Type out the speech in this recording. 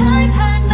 看看。